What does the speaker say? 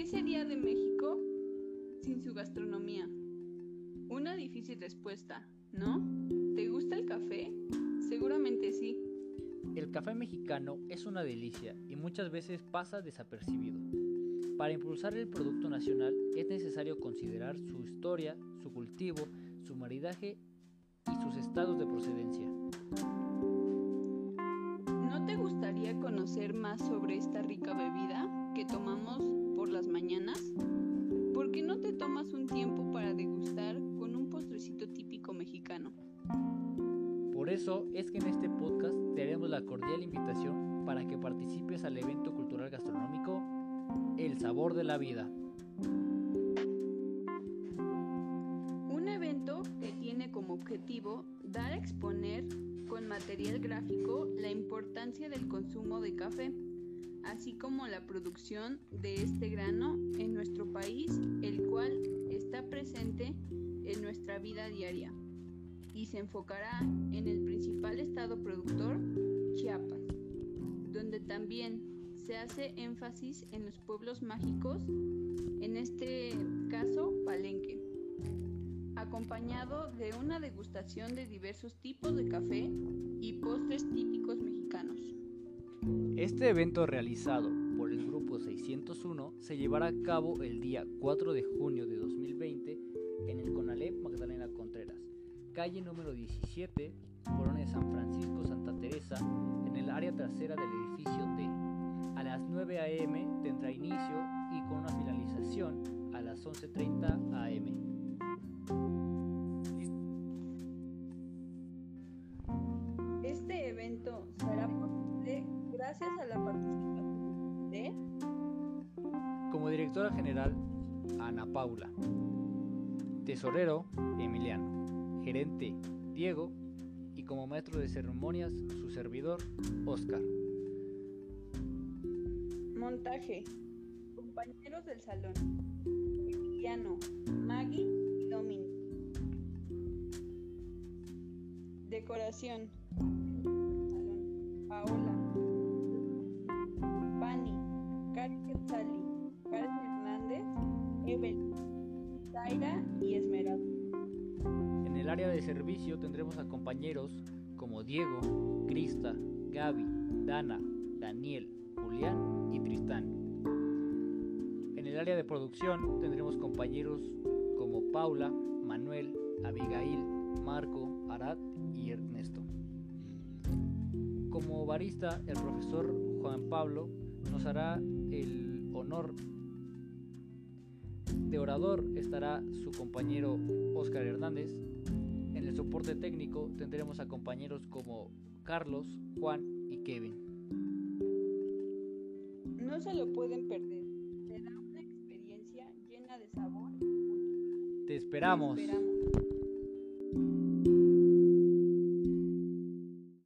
¿Qué sería de México sin su gastronomía? Una difícil respuesta, ¿no? ¿Te gusta el café? Seguramente sí. El café mexicano es una delicia y muchas veces pasa desapercibido. Para impulsar el producto nacional es necesario considerar su historia, su cultivo, su maridaje y sus estados de procedencia. ¿No te gustaría conocer más sobre esta rica bebida que tomamos las mañanas? ¿Por qué no te tomas un tiempo para degustar con un postrecito típico mexicano? Por eso es que en este podcast te haremos la cordial invitación para que participes al evento cultural gastronómico El Sabor de la Vida. Un evento que tiene como objetivo dar a exponer con material gráfico la importancia del consumo de café, así como la producción de este grano en nuestro país, el cual está presente en nuestra vida diaria y se enfocará en el principal estado productor, Chiapas, donde también se hace énfasis en los pueblos mágicos, en este caso Palenque, acompañado de una degustación de diversos tipos de café y postres típicos mexicanos. Este evento realizado por el Grupo 601 se llevará a cabo el día 4 de junio de 2020 en el Conalep Magdalena Contreras calle número 17, Colonia San Francisco, Santa Teresa, en el área trasera del edificio T. A las 9 a.m. tendrá inicio y con una finalización a las 11.30 gracias a la participación de... Como directora general, Ana Paula. Tesorero, Emiliano. Gerente, Diego. Y como maestro de ceremonias, su servidor, Oscar. Montaje. Compañeros del salón. Emiliano, Maggie y Dominic. Decoración. En el área de servicio tendremos a compañeros como Diego, Crista, Gaby, Dana, Daniel, Julián y Tristán. En el área de producción tendremos compañeros como Paula, Manuel, Abigail, Marco, Arad y Ernesto. Como barista, el profesor Juan Pablo nos hará el honor de orador estará su compañero Oscar Hernández. En el soporte técnico tendremos a compañeros como Carlos, Juan y Kevin. No se lo pueden perder. Será una experiencia llena de sabor. Te esperamos. Te esperamos.